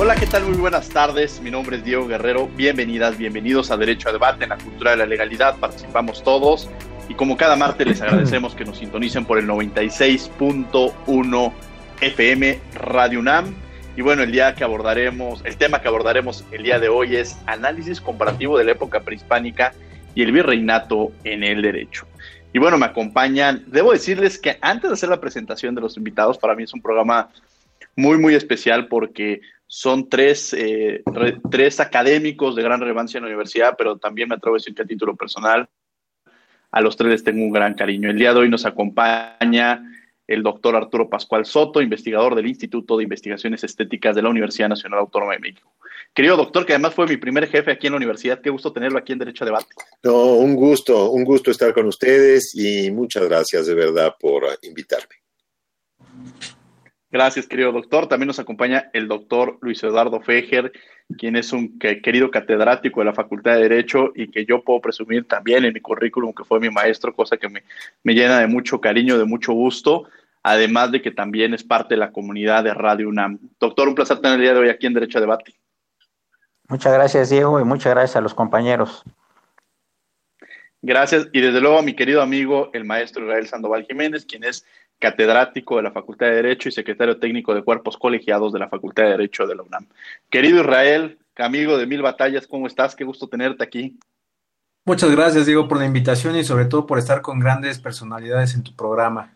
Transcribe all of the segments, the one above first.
Hola, ¿qué tal? Muy buenas tardes. Mi nombre es Diego Guerrero. Bienvenidas, bienvenidos a Derecho a Debate en la cultura de la legalidad. Participamos todos y como cada martes les agradecemos que nos sintonicen por el 96.1 FM Radio UNAM. Y bueno, el día que abordaremos, el tema que abordaremos el día de hoy es análisis comparativo de la época prehispánica y el virreinato en el derecho. Y bueno, me acompañan, debo decirles que antes de hacer la presentación de los invitados, para mí es un programa muy, muy especial porque son tres, eh, tres académicos de gran relevancia en la universidad, pero también me atrevo a decir que a título personal, a los tres les tengo un gran cariño. El día de hoy nos acompaña el doctor Arturo Pascual Soto, investigador del Instituto de Investigaciones Estéticas de la Universidad Nacional Autónoma de México. Querido doctor, que además fue mi primer jefe aquí en la universidad, qué gusto tenerlo aquí en Derecho a Debate. No, un gusto, un gusto estar con ustedes y muchas gracias de verdad por invitarme. Gracias, querido doctor. También nos acompaña el doctor Luis Eduardo Fejer, quien es un querido catedrático de la Facultad de Derecho y que yo puedo presumir también en mi currículum que fue mi maestro, cosa que me, llena de mucho cariño, de mucho gusto, además de que también es parte de la comunidad de Radio UNAM. Doctor, un placer tener el día de hoy aquí en Derecho a Debate. Muchas gracias, Diego, y muchas gracias a los compañeros. Gracias, y desde luego a mi querido amigo, el maestro Israel Sandoval Jiménez, quien es catedrático de la Facultad de Derecho y secretario técnico de cuerpos colegiados de la Facultad de Derecho de la UNAM. Querido Israel, amigo de Mil Batallas, ¿cómo estás? Qué gusto tenerte aquí. Muchas gracias, Diego, por la invitación y sobre todo por estar con grandes personalidades en tu programa.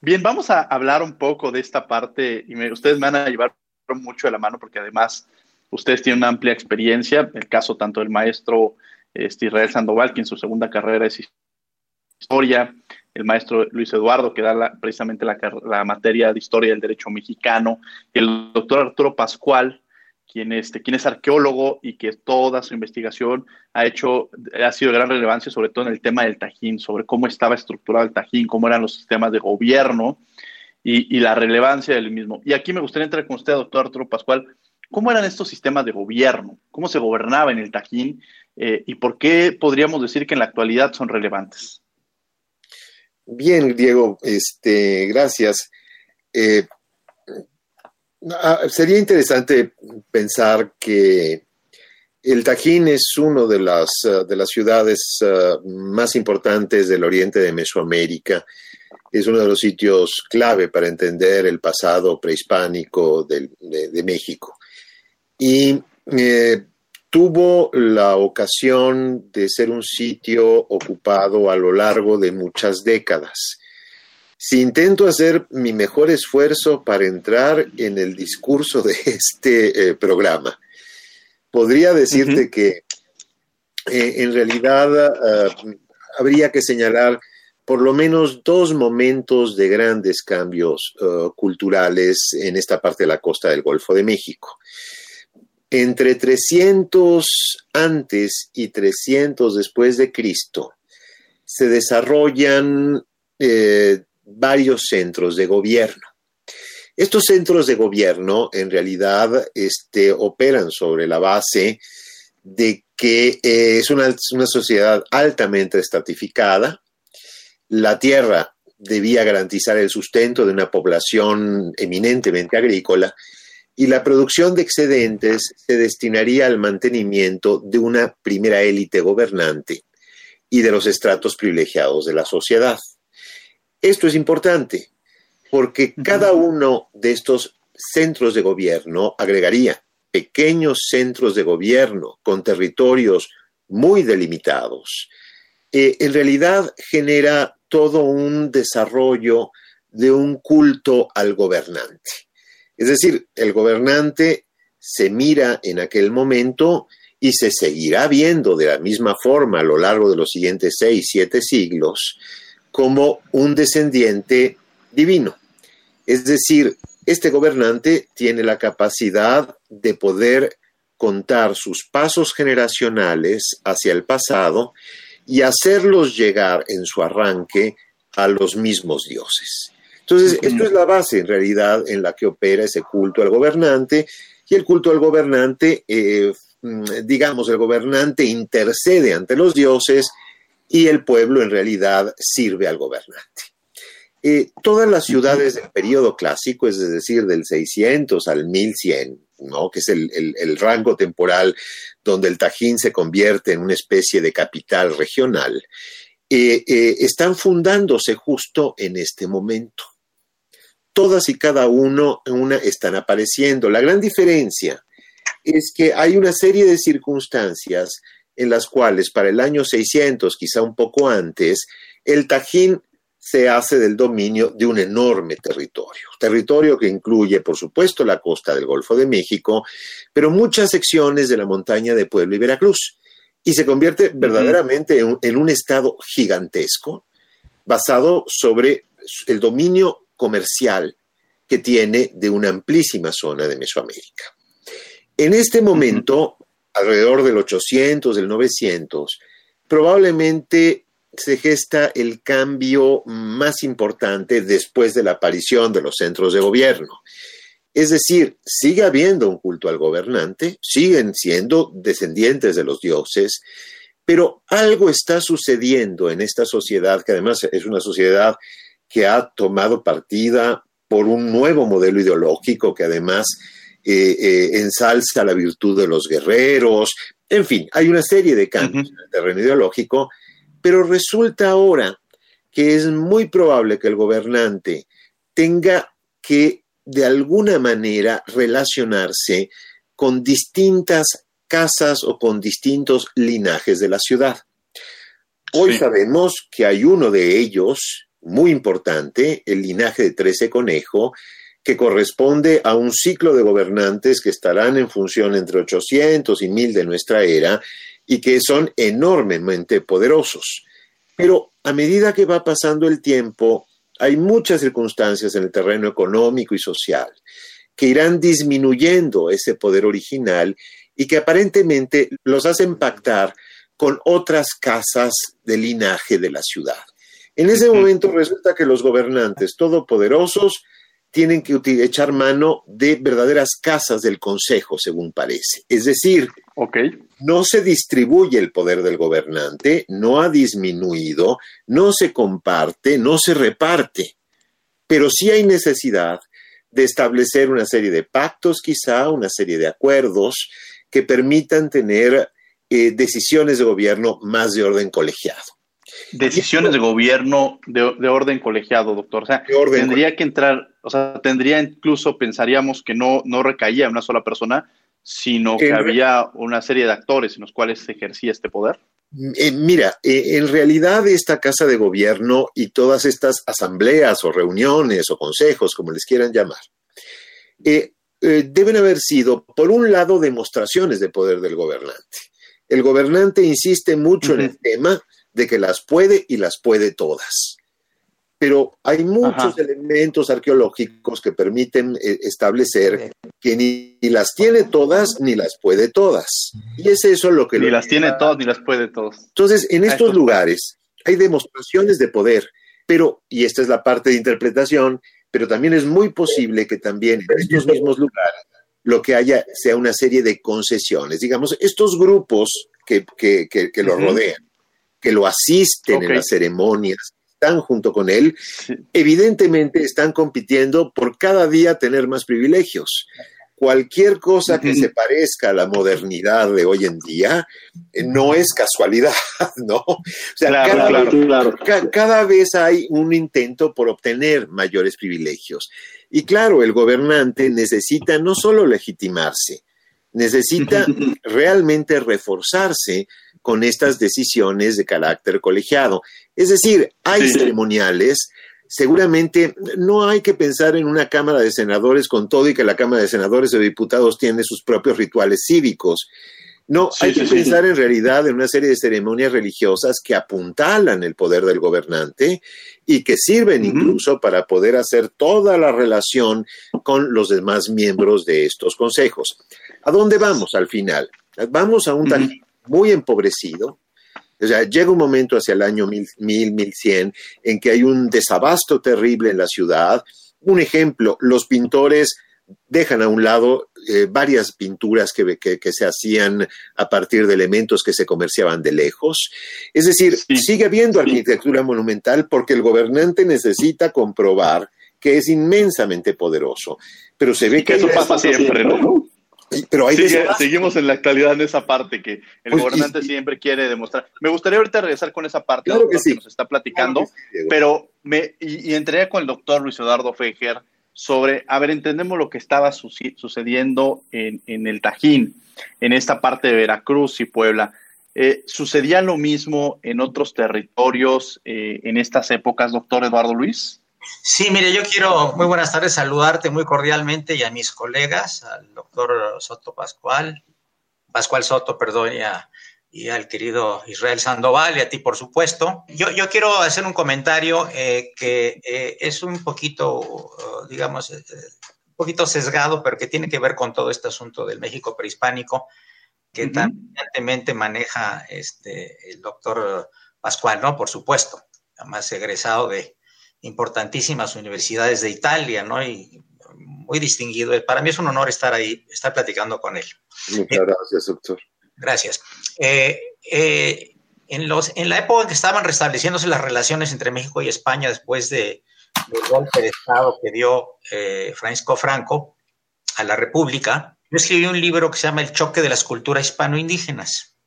Bien, vamos a hablar un poco de esta parte y ustedes me van a llevar mucho de la mano porque además ustedes tienen una amplia experiencia, el caso tanto del maestro este, Israel Sandoval, que en su segunda carrera es historia, el maestro Luis Eduardo, que da precisamente la, materia de historia del derecho mexicano, y el doctor Arturo Pascual, quien, este, quien es arqueólogo y que toda su investigación ha hecho, ha sido de gran relevancia, sobre todo en el tema del Tajín, sobre cómo estaba estructurado el Tajín, cómo eran los sistemas de gobierno y, la relevancia del mismo. Y aquí me gustaría entrar con usted, doctor Arturo Pascual, ¿cómo eran estos sistemas de gobierno? ¿Cómo se gobernaba en el Tajín? Eh, ¿Y por qué podríamos decir que en la actualidad son relevantes? Bien, Diego, este, gracias. Eh, ah, sería interesante pensar que el Tajín es una de las, ah, de las ciudades ah, más importantes del oriente de Mesoamérica. Es uno de los sitios clave para entender el pasado prehispánico de, México. Y eh, tuvo la ocasión de ser un sitio ocupado a lo largo de muchas décadas. Si intento hacer mi mejor esfuerzo para entrar en el discurso de este eh, programa, podría decirte que eh, en realidad ah, habría que señalar por lo menos dos momentos de grandes cambios ah, culturales en esta parte de la costa del Golfo de México. Entre 300 antes y 300 después de Cristo se desarrollan eh, varios centros de gobierno. Estos centros de gobierno en realidad este, operan sobre la base de que eh, es una, una sociedad altamente estratificada. La tierra debía garantizar el sustento de una población eminentemente agrícola y la producción de excedentes se destinaría al mantenimiento de una primera élite gobernante y de los estratos privilegiados de la sociedad. Esto es importante porque cada uno de estos centros de gobierno agregaría pequeños centros de gobierno con territorios muy delimitados, eh, en realidad genera todo un desarrollo de un culto al gobernante. Es decir, el gobernante se mira en aquel momento y se seguirá viendo de la misma forma a lo largo de los siguientes seis, siete siglos como un descendiente divino. Es decir, este gobernante tiene la capacidad de poder contar sus pasos generacionales hacia el pasado y hacerlos llegar en su arranque a los mismos dioses. Entonces, esto es la base en realidad en la que opera ese culto al gobernante y el culto al gobernante, eh, mm, digamos, el gobernante intercede ante los dioses y el pueblo en realidad sirve al gobernante. Eh, todas las ciudades del periodo clásico, es decir, del 600 al 1100, ¿no? que es el, rango temporal donde el Tajín se convierte en una especie de capital regional, eh, están fundándose justo en este momento todas y cada uno una están apareciendo. La gran diferencia es que hay una serie de circunstancias en las cuales para el año 600, quizá un poco antes, el Tajín se hace del dominio de un enorme territorio, territorio que incluye, por supuesto, la costa del Golfo de México, pero muchas secciones de la montaña de Puebla y Veracruz, y se convierte verdaderamente en un estado gigantesco, basado sobre el dominio comercial que tiene de una amplísima zona de Mesoamérica. En este momento, alrededor del 800, del 900, probablemente se gesta el cambio más importante después de la aparición de los centros de gobierno. Es decir, sigue habiendo un culto al gobernante, siguen siendo descendientes de los dioses, pero algo está sucediendo en esta sociedad, que además es una sociedad que ha tomado partida por un nuevo modelo ideológico que además eh, eh, ensalza la virtud de los guerreros. En fin, hay una serie de cambios en el terreno ideológico, pero resulta ahora que es muy probable que el gobernante tenga que de alguna manera relacionarse con distintas casas o con distintos linajes de la ciudad. Hoy sabemos que hay uno de ellos, muy importante, el linaje de Trece Conejo, que corresponde a un ciclo de gobernantes que estarán en función entre 800 y 1000 de nuestra era y que son enormemente poderosos. Pero a medida que va pasando el tiempo, hay muchas circunstancias en el terreno económico y social que irán disminuyendo ese poder original y que aparentemente los hacen pactar con otras casas de linaje de la ciudad. En ese momento resulta que los gobernantes todopoderosos tienen que echar mano de verdaderas casas del Consejo, según parece. Es decir, no se distribuye el poder del gobernante, no ha disminuido, no se comparte, no se reparte, pero sí hay necesidad de establecer una serie de pactos, quizá una serie de acuerdos que permitan tener eh, decisiones de gobierno más de orden colegiado. Decisiones de gobierno de, orden colegiado, doctor. O sea, tendría que entrar, o sea, tendría incluso, pensaríamos que no, no recaía en una sola persona, sino que había una serie de actores en los cuales se ejercía este poder. Eh, mira, eh, en realidad esta casa de gobierno y todas estas asambleas o reuniones o consejos, como les quieran llamar, eh, deben haber sido, por un lado, demostraciones de poder del gobernante. El gobernante insiste mucho en el tema de que las puede y las puede todas. Pero hay muchos elementos arqueológicos que permiten eh, establecer que ni, las tiene todas ni las puede todas. Y es eso lo que... Ni las tiene todas ni las puede todas. Entonces, en estos lugares hay demostraciones de poder, pero, y esta es la parte de interpretación, pero también es muy posible que también en estos mismos lugares lo que haya sea una serie de concesiones. Digamos, estos grupos que, que, que, lo rodean que lo asisten en las ceremonias, están junto con él, evidentemente están compitiendo por cada día tener más privilegios. Cualquier cosa que se parezca a la modernidad de hoy en día eh, no es casualidad, ¿no? O sea, cada, vez hay un intento por obtener mayores privilegios. Y claro, el gobernante necesita no solo legitimarse, necesita realmente reforzarse con estas decisiones de carácter colegiado. Es decir, hay ceremoniales seguramente no hay que pensar en una Cámara de Senadores con todo y que la Cámara de Senadores o Diputados tiene sus propios rituales cívicos. No, hay que pensar en realidad en una serie de ceremonias religiosas que apuntalan el poder del gobernante y que sirven incluso para poder hacer toda la relación con los demás miembros de estos consejos. ¿A dónde vamos al final? Vamos a un tal muy empobrecido, o sea, llega un momento hacia el año 1000, 1100 en que hay un desabasto terrible en la ciudad. Un ejemplo, los pintores dejan a un lado eh, varias pinturas que, que, se hacían a partir de elementos que se comerciaban de lejos. Es decir, sigue habiendo arquitectura monumental porque el gobernante necesita comprobar que es inmensamente poderoso. Pero se ve que... eso pasa siempre, ¿no? Pero seguimos en la actualidad en esa parte que el pues, gobernante siempre quiere demostrar. Me gustaría ahorita regresar con esa parte que, nos está platicando, pero me y, entraría con el doctor Luis Eduardo Fejer sobre, a ver, entendemos lo que estaba sucediendo en, en, el Tajín, en esta parte de Veracruz y Puebla. Eh, ¿Sucedía lo mismo en otros territorios eh, en estas épocas, doctor Eduardo Luis? Sí, mire, yo quiero, muy buenas tardes, saludarte muy cordialmente y a mis colegas, al doctor Soto Pascual, Pascual Soto, perdón, y, al querido Israel Sandoval y a ti, por supuesto. Yo, yo quiero hacer un comentario eh, que eh, es un poquito, digamos, eh, un poquito sesgado, pero que tiene que ver con todo este asunto del México prehispánico que tan maneja este, el doctor Pascual, ¿no? Por supuesto, además egresado de importantísimas universidades de Italia, ¿no? Y muy distinguido. Para mí es un honor estar ahí, estar platicando con él. Muchas gracias, doctor. Gracias. Eh, eh, en, los, en la época en que estaban restableciéndose las relaciones entre México y España después de, del golpe de Estado que dio eh, Francisco Franco a la República, yo escribí un libro que se llama El choque de las culturas hispano-indígenas,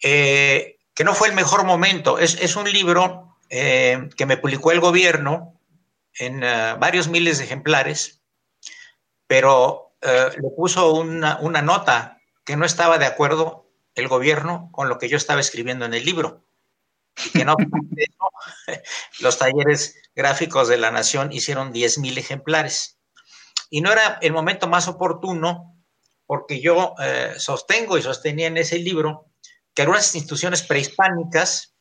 que no fue el mejor momento. Es, es un libro eh, que me publicó el gobierno en eh, varios miles de ejemplares, pero eh, le puso una, nota que no estaba de acuerdo el gobierno con lo que yo estaba escribiendo en el libro. Y que no, los talleres gráficos de la Nación hicieron 10.000 ejemplares. Y no era el momento más oportuno porque yo sostengo y sostenía en ese libro que algunas instituciones prehispánicas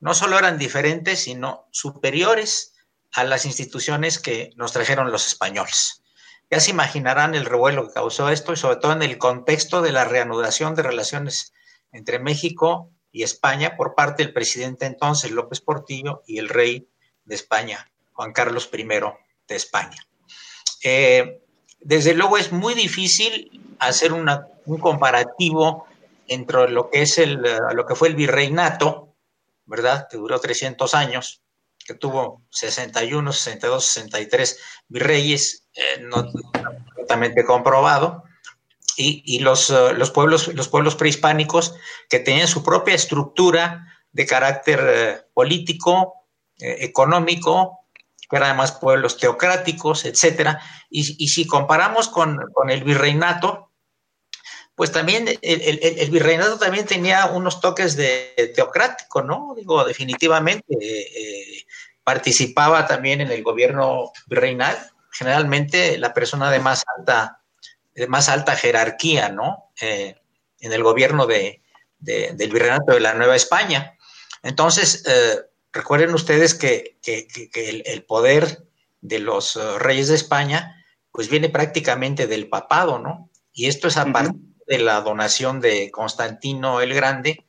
no solo eran diferentes, sino superiores a las instituciones que nos trajeron los españoles. Ya se imaginarán el revuelo que causó esto y sobre todo en el contexto de la reanudación de relaciones entre México y España por parte del presidente entonces López Portillo y el rey de España, Juan Carlos I de España. Eh, desde luego es muy difícil hacer un comparativo entre lo que, es el, lo que fue el virreinato ¿verdad? Que duró 300 años, que tuvo 61, 62, 63 virreyes, eh, no completamente comprobado, y, los, eh, los, pueblos, los pueblos prehispánicos que tenían su propia estructura de carácter eh, político, económico, que eran además pueblos teocráticos, etcétera. Y, y si comparamos con, con el virreinato, pues también el, virreinato también tenía unos toques de teocrático, ¿no? Digo, definitivamente eh, participaba también en el gobierno virreinal, generalmente la persona de más alta, de más alta jerarquía, ¿no? Eh, en el gobierno de, del virreinato de la Nueva España. Entonces, eh, recuerden ustedes que, el, poder de los reyes de España, pues viene prácticamente del papado, ¿no? Y esto es aparte de la donación de Constantino el Grande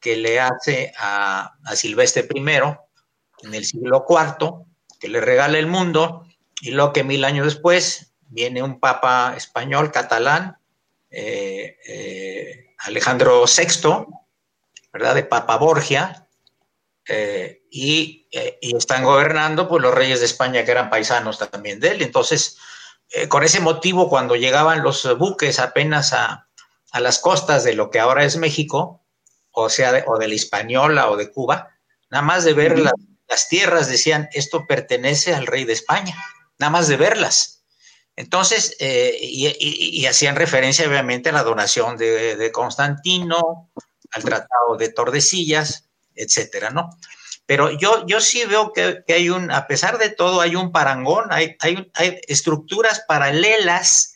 que le hace a, Silvestre I en el siglo IV, que le regala el mundo, y luego que mil años después viene un papa español catalán, eh, eh, Alejandro VI, ¿verdad? De Papa Borgia, eh, y, y, están gobernando pues los reyes de España que eran paisanos también de él. Entonces, eh, con ese motivo, cuando llegaban los buques apenas a, las costas de lo que ahora es México, o sea, de, o de la Hispaniola o de Cuba, nada más de ver las tierras decían, esto pertenece al rey de España, nada más de verlas. Entonces, eh, y, hacían referencia obviamente a la donación de, Constantino, al Tratado de Tordesillas, etcétera, ¿no? Pero yo, yo sí veo que, hay un, a pesar de todo, hay un parangón, hay, hay, hay estructuras paralelas,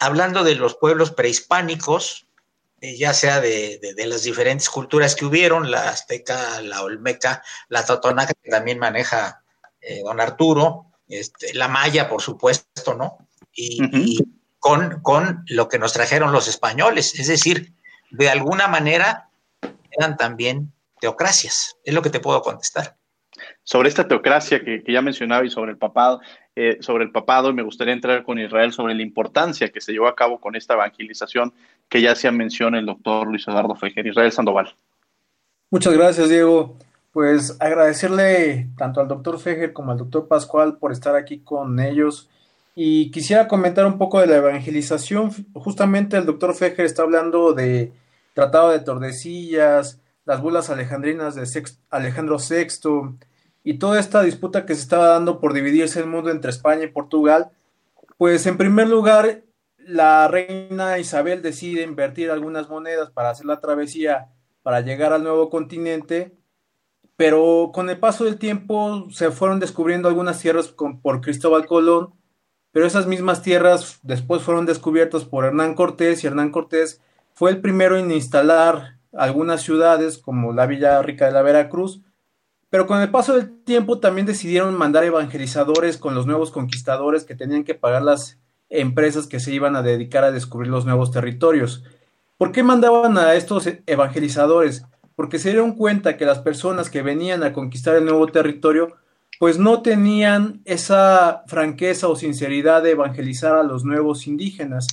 hablando de los pueblos prehispánicos, eh, ya sea de, las diferentes culturas que hubieron, la azteca, la olmeca, la totonaca, que también maneja eh, don Arturo, este, la maya, por supuesto, ¿no? Y, con, con lo que nos trajeron los españoles, es decir, de alguna manera eran también teocracias, es lo que te puedo contestar. Sobre esta teocracia que, ya mencionaba y sobre el papado, eh, sobre el papado, me gustaría entrar con Israel sobre la importancia que se llevó a cabo con esta evangelización que ya se menciona el doctor Luis Eduardo Fejer. Israel Sandoval. Muchas gracias, Diego. Pues agradecerle tanto al doctor Fejer como al doctor Pascual por estar aquí con ellos. Y quisiera comentar un poco de la evangelización. Justamente el doctor Fejer está hablando de Tratado de Tordesillas, las bulas alejandrinas de Alejandro VI y toda esta disputa que se estaba dando por dividirse el mundo entre España y Portugal. Pues en primer lugar, la reina Isabel decide invertir algunas monedas para hacer la travesía para llegar al nuevo continente, pero con el paso del tiempo se fueron descubriendo algunas tierras por Cristóbal Colón, pero esas mismas tierras después fueron descubiertas por Hernán Cortés y Hernán Cortés fue el primero en instalar algunas ciudades como la Villa Rica de la Veracruz, pero con el paso del tiempo también decidieron mandar evangelizadores con los nuevos conquistadores que tenían que pagar las empresas que se iban a dedicar a descubrir los nuevos territorios. ¿Por qué mandaban a estos evangelizadores? Porque se dieron cuenta que las personas que venían a conquistar el nuevo territorio pues no tenían esa franqueza o sinceridad de evangelizar a los nuevos indígenas,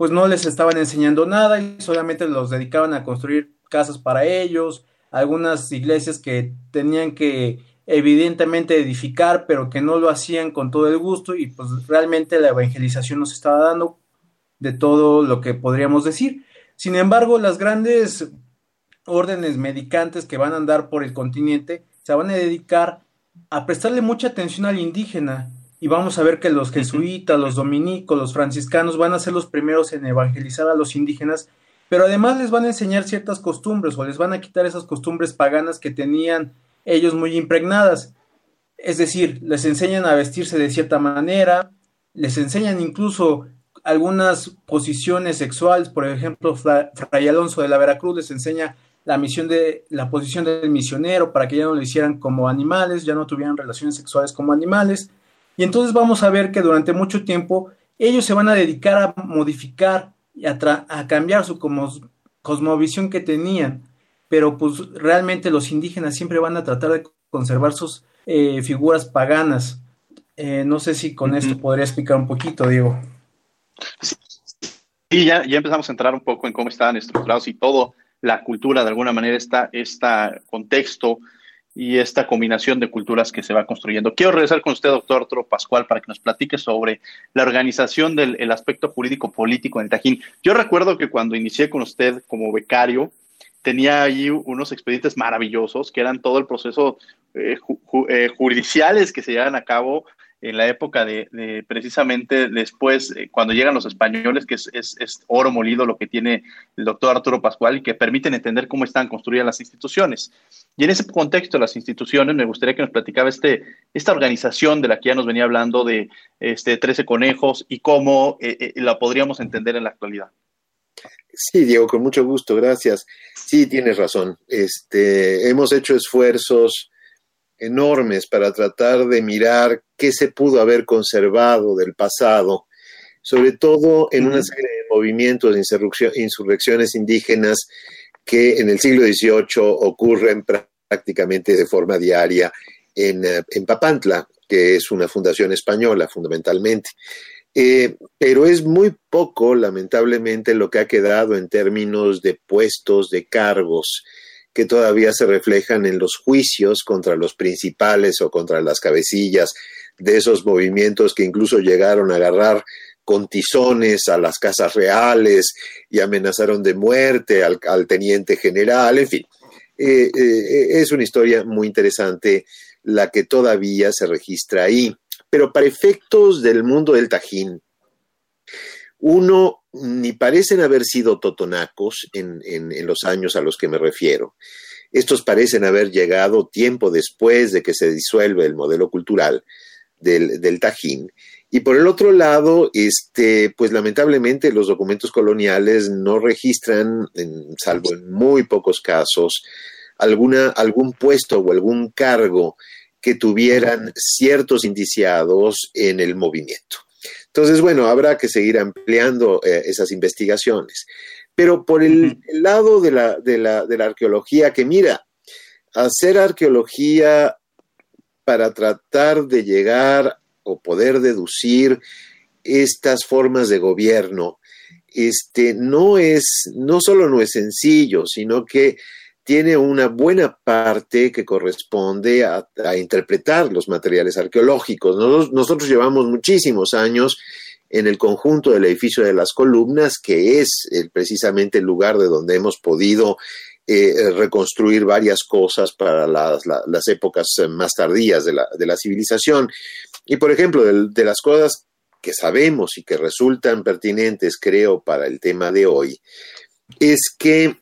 pues no les estaban enseñando nada y solamente los dedicaban a construir casas para ellos, algunas iglesias que tenían que evidentemente edificar, pero que no lo hacían con todo el gusto y pues realmente la evangelización nos estaba dando de todo lo que podríamos decir. Sin embargo, las grandes órdenes medicantes que van a andar por el continente se van a dedicar a prestarle mucha atención al indígena y vamos a ver que los jesuitas, los dominicos, los franciscanos van a ser los primeros en evangelizar a los indígenas, pero además les van a enseñar ciertas costumbres o les van a quitar esas costumbres paganas que tenían ellos muy impregnadas. Es decir, les enseñan a vestirse de cierta manera, les enseñan incluso algunas posiciones sexuales, por ejemplo, Fray Alonso de la Veracruz les enseña la misión de la posición del misionero para que ya no lo hicieran como animales, ya no tuvieran relaciones sexuales como animales. Y entonces vamos a ver que durante mucho tiempo ellos se van a dedicar a modificar y a, a cambiar su cosmovisión que tenían pero pues realmente los indígenas siempre van a tratar de conservar sus eh, figuras paganas. Eh, no sé si con esto podría explicar un poquito, Diego. Sí, ya, ya empezamos a entrar un poco en cómo están estructurados y todo la cultura, de alguna manera, está este contexto y esta combinación de culturas que se va construyendo. Quiero regresar con usted, doctor Arturo Pascual, para que nos platique sobre la organización del aspecto jurídico-político en el Tajín. Yo recuerdo que cuando inicié con usted como becario, tenía ahí unos expedientes maravillosos que eran todo el proceso eh, eh, que se llevan a cabo en la época de, precisamente después, eh, cuando llegan los españoles, que es, oro molido lo que tiene el doctor Arturo Pascual y que permiten entender cómo están construidas las instituciones. Y en ese contexto de las instituciones, me gustaría que nos platicaba este, esta organización de la que ya nos venía hablando de este, 13 conejos y cómo la podríamos entender en la actualidad. Sí, Diego, con mucho gusto, gracias. Sí, tienes razón. Este, hemos hecho esfuerzos enormes para tratar de mirar qué se pudo haber conservado del pasado, sobre todo en una serie de movimientos de insurrecciones indígenas que en el siglo XVIII ocurren prácticamente de forma diaria en, eh, en Papantla, que es una fundación española fundamentalmente. Eh, pero es muy poco, lamentablemente, lo que ha quedado en términos de puestos, de cargos, que todavía se reflejan en los juicios contra los principales o contra las cabecillas de esos movimientos que incluso llegaron a agarrar con tizones a las casas reales y amenazaron de muerte al, teniente general, en fin. Eh, eh, es una historia muy interesante la que todavía se registra ahí. Pero para efectos del mundo del Tajín, Uno, ni parecen haber sido totonacos en, los años a los que me refiero. Estos parecen haber llegado tiempo después de que se disuelve el modelo cultural del, del Tajín. Y por el otro lado, este, pues lamentablemente los documentos coloniales no registran, salvo en muy pocos casos, alguna, algún puesto o algún cargo que tuvieran ciertos indiciados en el movimiento. Entonces, bueno, habrá que seguir ampliando eh, esas investigaciones. Pero por el, lado de la, de, la, de la arqueología, que mira, hacer arqueología para tratar de llegar o poder deducir estas formas de gobierno, este, no es, no solo no es sencillo, sino que tiene una buena parte que corresponde a, interpretar los materiales arqueológicos. Nosotros, llevamos muchísimos años en el conjunto del edificio de las columnas, que es precisamente el lugar de donde hemos podido eh, reconstruir varias cosas para las, épocas más tardías de la, civilización. Y por ejemplo, de las cosas que sabemos y que resultan pertinentes, creo, para el tema de hoy, es que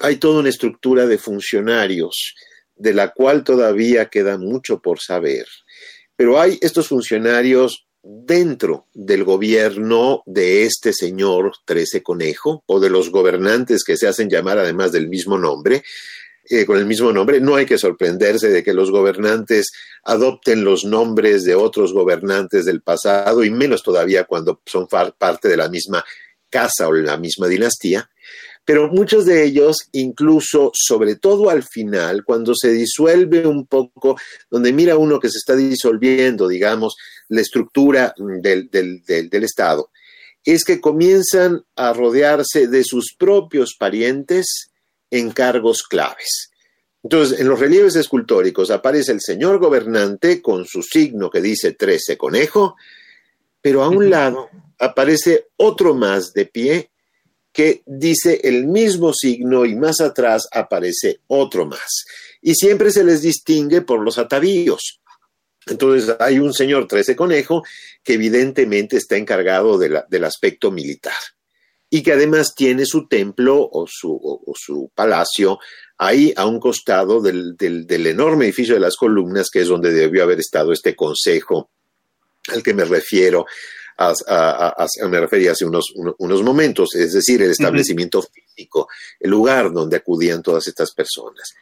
hay toda una estructura de funcionarios de la cual todavía queda mucho por saber. Pero hay estos funcionarios dentro del gobierno de este señor Trece Conejo o de los gobernantes que se hacen llamar además del mismo nombre, eh, con el mismo nombre, no hay que sorprenderse de que los gobernantes adopten los nombres de otros gobernantes del pasado y menos todavía cuando son parte de la misma casa o la misma dinastía pero muchos de ellos, incluso, sobre todo al final, cuando se disuelve un poco, donde mira uno que se está disolviendo, digamos, la estructura del, del Estado, es que comienzan a rodearse de sus propios parientes en cargos claves. Entonces, en los relieves escultóricos aparece el señor gobernante con su signo que dice 13 conejo, pero a un lado aparece otro más de pie que dice el mismo signo y más atrás aparece otro más. Y siempre se les distingue por los atavíos. Entonces hay un señor Trece Conejo que evidentemente está encargado del aspecto militar y que además tiene su templo o su, palacio ahí a un costado del, del, enorme edificio de las columnas, que es donde debió haber estado este consejo al que me refiero, me refería hace unos, unos, momentos, es decir, el establecimiento físico, el lugar donde acudían todas estas personas.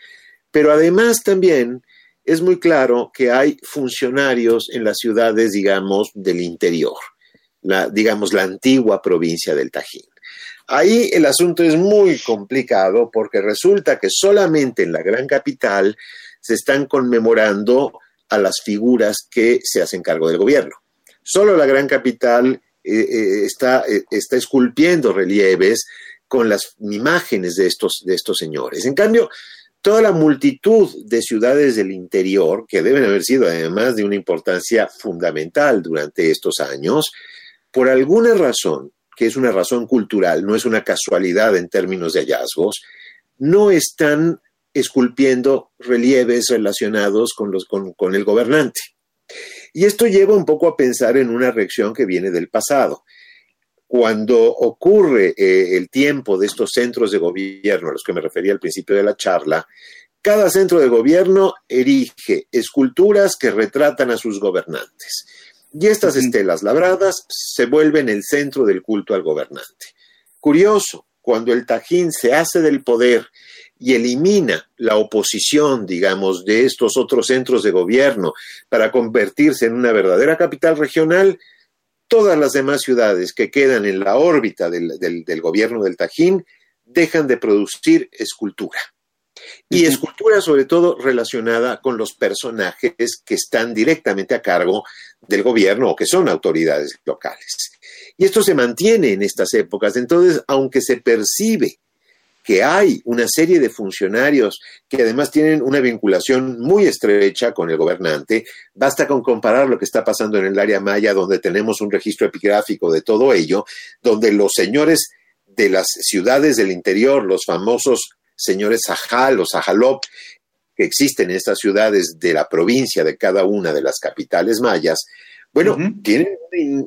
Pero además también es muy claro que hay funcionarios en las ciudades, digamos, del interior, la, digamos, la antigua provincia del Tajín. Ahí el asunto es muy complicado porque resulta que solamente en la gran capital se están conmemorando a las figuras que se hacen cargo del gobierno. Solo la gran capital eh, eh, está, eh, está esculpiendo relieves con las imágenes de estos, de estos señores. En cambio, toda la multitud de ciudades del interior, que deben haber sido además de una importancia fundamental durante estos años, por alguna razón, que es una razón cultural, no es una casualidad en términos de hallazgos, no están esculpiendo relieves relacionados con, los, con el gobernante. Y esto lleva un poco a pensar en una reacción que viene del pasado. Cuando ocurre eh, el tiempo de estos centros de gobierno, a los que me refería al principio de la charla, cada centro de gobierno erige esculturas que retratan a sus gobernantes. Y estas estelas labradas se vuelven el centro del culto al gobernante. Curioso, cuando el Tajín se hace del poder y elimina la oposición, digamos, de estos otros centros de gobierno para convertirse en una verdadera capital regional, todas las demás ciudades que quedan en la órbita del, gobierno del Tajín dejan de producir escultura. Y escultura sobre todo relacionada con los personajes que están directamente a cargo del gobierno o que son autoridades locales. Y esto se mantiene en estas épocas. Entonces, aunque se percibe que hay una serie de funcionarios que además tienen una vinculación muy estrecha con el gobernante. Basta con comparar lo que está pasando en el área maya, donde tenemos un registro epigráfico de todo ello, donde los señores de las ciudades del interior, los famosos señores Sajal o Sajalop, que existen en estas ciudades de la provincia de cada una de las capitales mayas, bueno, tienen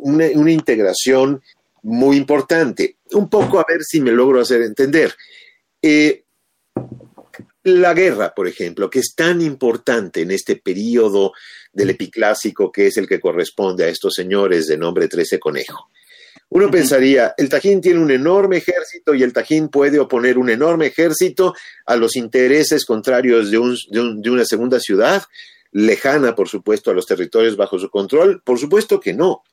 una integración muy importante. Un poco a ver si me logro hacer entender. Eh, la guerra, por ejemplo, que es tan importante en este periodo del epiclásico que es el que corresponde a estos señores de nombre Trece Conejo. Uno pensaría, el Tajín tiene un enorme ejército y el Tajín puede oponer un enorme ejército a los intereses contrarios de, de una segunda ciudad, lejana, por supuesto, a los territorios bajo su control. Por supuesto que no. O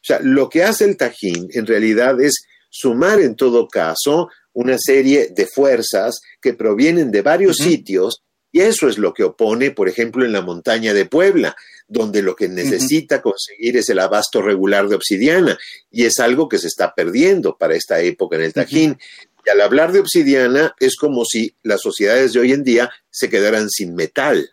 sea, lo que hace el Tajín en realidad es sumar en todo caso una serie de fuerzas que provienen de varios sitios y eso es lo que opone, por ejemplo, en la montaña de Puebla, donde lo que necesita conseguir es el abasto regular de obsidiana y es algo que se está perdiendo para esta época en el Tajín. Y al hablar de obsidiana es como si las sociedades de hoy en día se quedaran sin metal.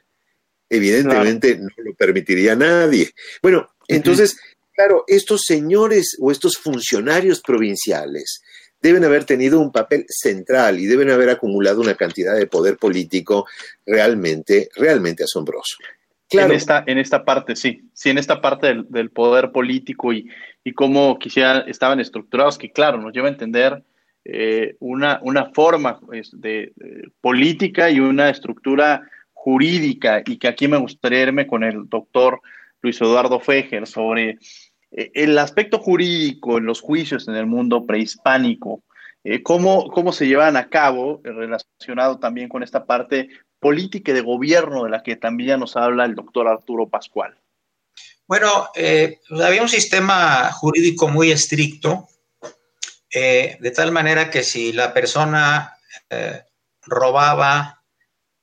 Evidentemente no lo permitiría nadie. Bueno, entonces, claro, estos señores o estos funcionarios provinciales deben haber tenido un papel central y deben haber acumulado una cantidad de poder político realmente, realmente asombroso. Claro. En, esta, en esta parte, sí, sí, en esta parte del, poder político y, y, cómo quisiera estaban estructurados, que claro, nos lleva a entender eh, una, una, forma pues, de, política y una estructura jurídica, y que aquí me gustaría irme con el doctor Luis Eduardo Fejer sobre el aspecto jurídico en los juicios en el mundo prehispánico, eh, cómo, cómo se llevan a cabo, eh, relacionado también con esta parte política y de gobierno de la que también nos habla el doctor Arturo Pascual. Bueno, pues había un sistema jurídico muy estricto, de tal manera que si la persona robaba,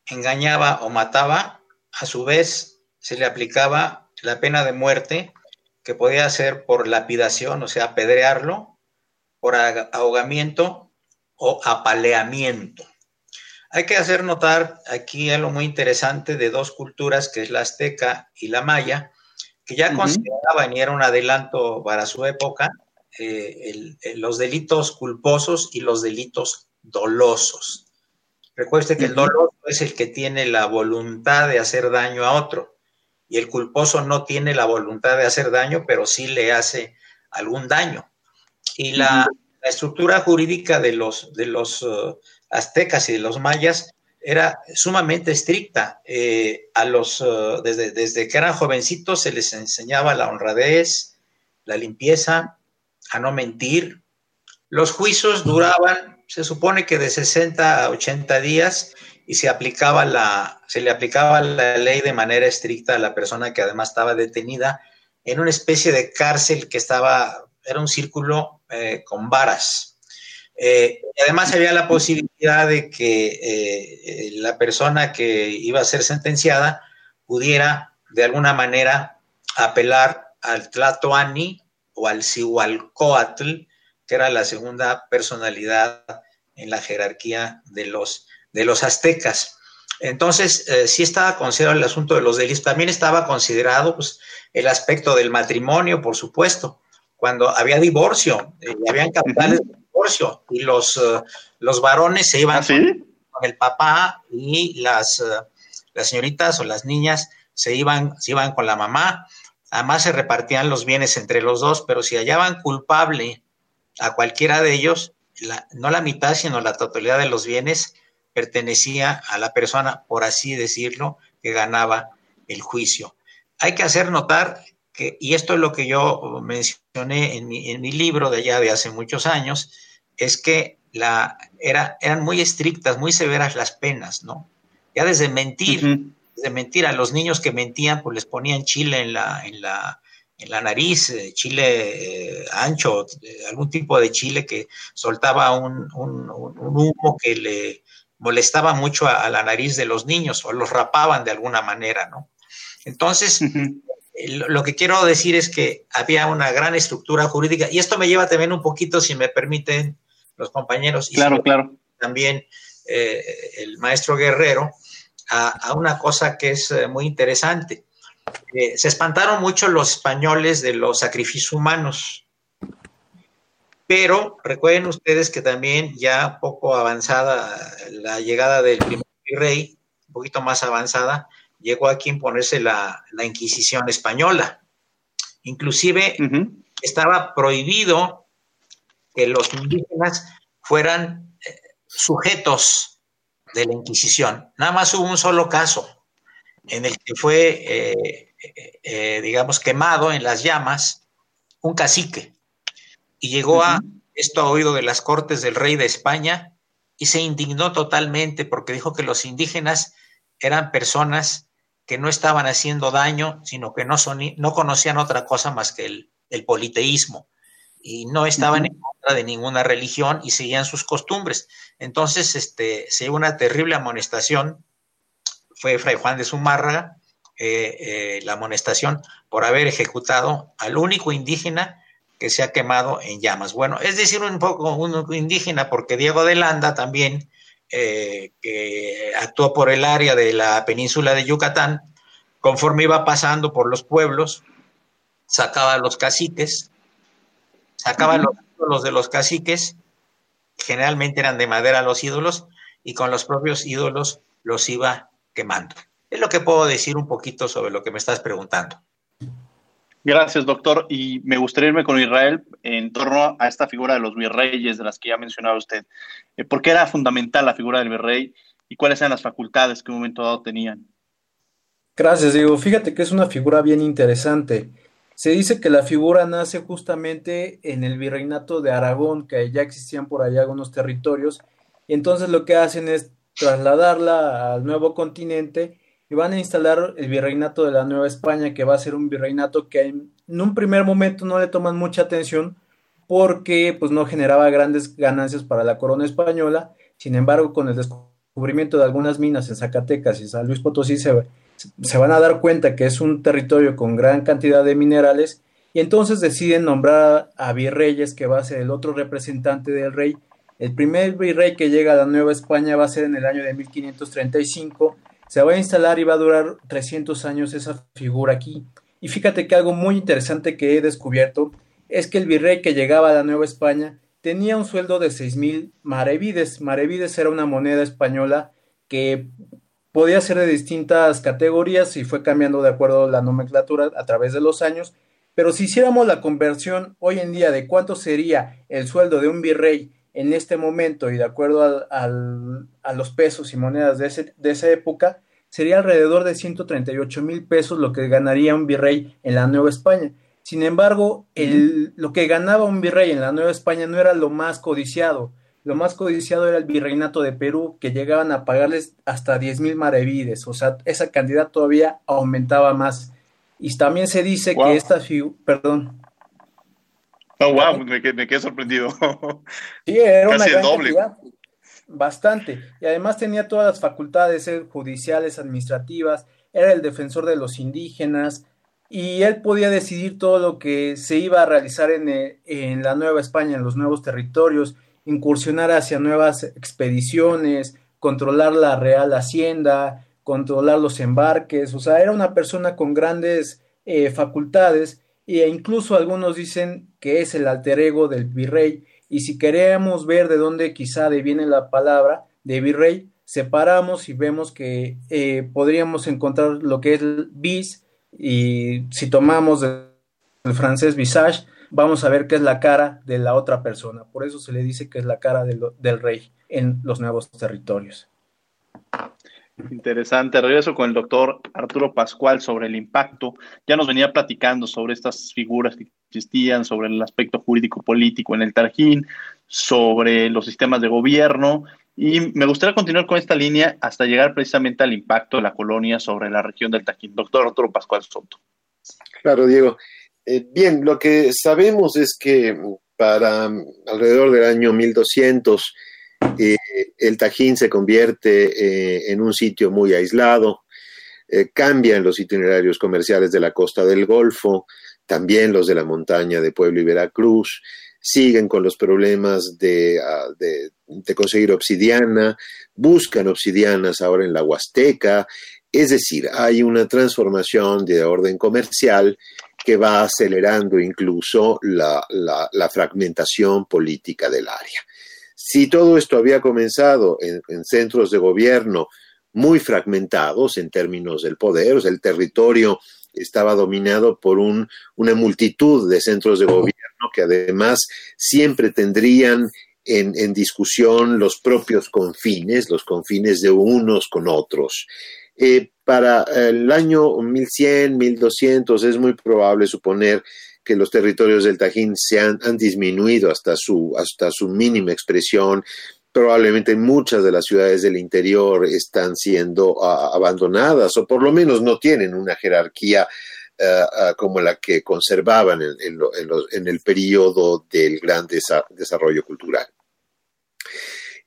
engañaba o mataba, a su vez se le aplicaba la pena de muerte que podía ser por lapidación, o sea, apedrearlo, por ahogamiento o apaleamiento. Hay que hacer notar aquí algo muy interesante de dos culturas, que es la azteca y la maya, que ya consideraban y era un adelanto para su época eh, los delitos culposos y los delitos dolosos. Recuerde que el doloso es el que tiene la voluntad de hacer daño a otro y el culposo no tiene la voluntad de hacer daño, pero sí le hace algún daño. Y la, estructura jurídica de los, de los uh, aztecas y de los mayas era sumamente estricta. Eh, a los, uh, desde, desde que eran jovencitos se les enseñaba la honradez, la limpieza, a no mentir. Los juicios duraban, se supone que de 60 a 80 días y se aplicaba la, se le aplicaba la ley de manera estricta a la persona que además estaba detenida en una especie de cárcel que estaba, era un círculo eh, con varas. Eh, además había la posibilidad de que eh, la persona que iba a ser sentenciada pudiera de alguna manera apelar al Tlatoani o al Cihualcoatl, que era la segunda personalidad en la jerarquía de los de los aztecas. Entonces, eh, sí estaba considerado el asunto de los delitos, también estaba considerado pues, el aspecto del matrimonio, por supuesto, cuando había divorcio, eh, habían capitales de divorcio y los, eh, los varones se iban ¿Ah, con, el papá y las, las señoritas o las niñas se iban, se iban con la mamá. Además se repartían los bienes entre los dos, pero si hallaban culpable a cualquiera de ellos, no la mitad, sino la totalidad de los bienes pertenecía a la persona, por así decirlo, que ganaba el juicio. Hay que hacer notar que, y esto es lo que yo mencioné en mi, en mi libro de allá de hace muchos años, es que la, era, eran muy estrictas, muy severas las penas, ¿no? Ya desde mentir, desde mentir a los niños que mentían, pues les ponían chile en la, en la, en la nariz, eh, chile eh, ancho, eh, algún tipo de chile que soltaba un, un, un, humo que le, molestaba mucho a, la nariz de los niños o los rapaban de alguna manera, ¿no? Entonces, lo que quiero decir es que había una gran estructura jurídica y esto me lleva también un poquito, si me permiten los compañeros, y claro, claro. también eh, el maestro Guerrero, a, una cosa que es eh, muy interesante. Eh, se espantaron mucho los españoles de los sacrificios humanos pero recuerden ustedes que también ya poco avanzada la llegada del primer rey, un poquito más avanzada, llegó aquí a imponerse la, Inquisición española. Inclusive estaba prohibido que los indígenas fueran eh, sujetos de la Inquisición. Nada más hubo un solo caso en el que fue, eh, eh, digamos, quemado en las llamas un cacique y llegó a esto ha oído de las cortes del rey de España y se indignó totalmente porque dijo que los indígenas eran personas que no estaban haciendo daño, sino que no, son, no conocían otra cosa más que el, el politeísmo y no estaban en contra de ninguna religión y seguían sus costumbres. Entonces, este, se dio una terrible amonestación, fue Fray Juan de Zumárraga, eh, eh, la amonestación por haber ejecutado al único indígena que se ha quemado en llamas. Bueno, es decir, un poco un indígena, porque Diego de Landa también, eh, que actuó por el área de la península de Yucatán, conforme iba pasando por los pueblos, sacaba los caciques, sacaba los ídolos de los caciques, generalmente eran de madera los ídolos, y con los propios ídolos los iba quemando. Es lo que puedo decir un poquito sobre lo que me estás preguntando. Gracias, doctor. Y me gustaría irme con Israel en torno a esta figura de los virreyes de las que ya mencionaba usted. Eh, ¿Por qué era fundamental la figura del virrey y cuáles eran las facultades que en un momento dado tenían? Gracias, Diego. Fíjate que es una figura bien interesante. Se dice que la figura nace justamente en el virreinato de Aragón, que ya existían por allá algunos territorios, entonces lo que hacen es trasladarla al nuevo continente y van a instalar el virreinato de la Nueva España, que va a ser un virreinato que en un primer momento no le toman mucha atención porque pues no generaba grandes ganancias para la corona española. Sin embargo, con el descubrimiento de algunas minas en Zacatecas y San Luis Potosí se, se van a dar cuenta que es un territorio con gran cantidad de minerales y entonces deciden nombrar a virreyes que va a ser el otro representante del rey. El primer virrey que llega a la Nueva España va a ser en el año de 1535 se va a instalar y va a durar 300 años esa figura aquí. Y fíjate que algo muy interesante que he descubierto es que el virrey que llegaba a la Nueva España tenía un sueldo de seis mil maravides. Maravides era una moneda española que podía ser de distintas categorías y fue cambiando de acuerdo a la nomenclatura a través de los años. Pero si hiciéramos la conversión hoy en día de cuánto sería el sueldo de un virrey en este momento y de acuerdo a los pesos y monedas de, de esa época, sería alrededor de 138 mil pesos lo que ganaría un virrey en la Nueva España. Sin embargo, el, lo que ganaba un virrey en la Nueva España no era lo más codiciado. Lo más codiciado era el virreinato de Perú, que llegaban a pagarles hasta 10 mil maravides. O sea, esa cantidad todavía aumentaba más. Y también se dice que esta figura, perdón, Oh, wow, me, quedé sorprendido. Sí, era una gran doble. bastante. Y además tenía todas las facultades eh, judiciales, administrativas, era el defensor de los indígenas y él podía decidir todo lo que se iba a realizar en, eh, en la Nueva España, en los nuevos territorios, incursionar hacia nuevas expediciones, controlar la real hacienda, controlar los embarques, o sea, era una persona con grandes eh, facultades e incluso algunos dicen que es el alter ego del virrey, y si queremos ver de dónde quizá viene la palabra de virrey, separamos y vemos que eh, podríamos encontrar lo que es bis, y si tomamos el francés visage, vamos a ver que es la cara de la otra persona. Por eso se le dice que es la cara del rey en los nuevos territorios. Interesante. Regreso con el doctor Arturo Pascual sobre el impacto. Ya nos venía platicando sobre estas figuras que existían, sobre el aspecto jurídico-político en el Tarjín, sobre los sistemas de gobierno. Y me gustaría continuar con esta línea hasta llegar precisamente al impacto de la colonia sobre la región del Tajín. Doctor Arturo Pascual Soto. Claro, Diego. Eh, bien, lo que sabemos es que para alrededor del año 1200, el Tajín se convierte eh, en un sitio muy aislado, eh, cambian los itinerarios comerciales de la costa del Golfo, también los de la montaña de Pueblo y Veracruz, siguen con los problemas de, ah, de, conseguir obsidiana, buscan obsidianas ahora en la Huasteca, es decir, hay una transformación de orden comercial que va acelerando incluso la fragmentación política del área. Si todo esto había comenzado en, centros de gobierno muy fragmentados en términos del poder, o sea, el territorio estaba dominado por un, una multitud de centros de gobierno que además siempre tendrían en, discusión los propios confines, los confines de unos con otros. Eh, para el año 1100, 1200 es muy probable suponer que los territorios del Tajín se han, han disminuido hasta su, hasta su mínima expresión probablemente muchas de las ciudades del interior están siendo uh, abandonadas o por lo menos no tienen una jerarquía uh, uh, como la que conservaban en, en, en, en, el periodo del gran desa desarrollo cultural.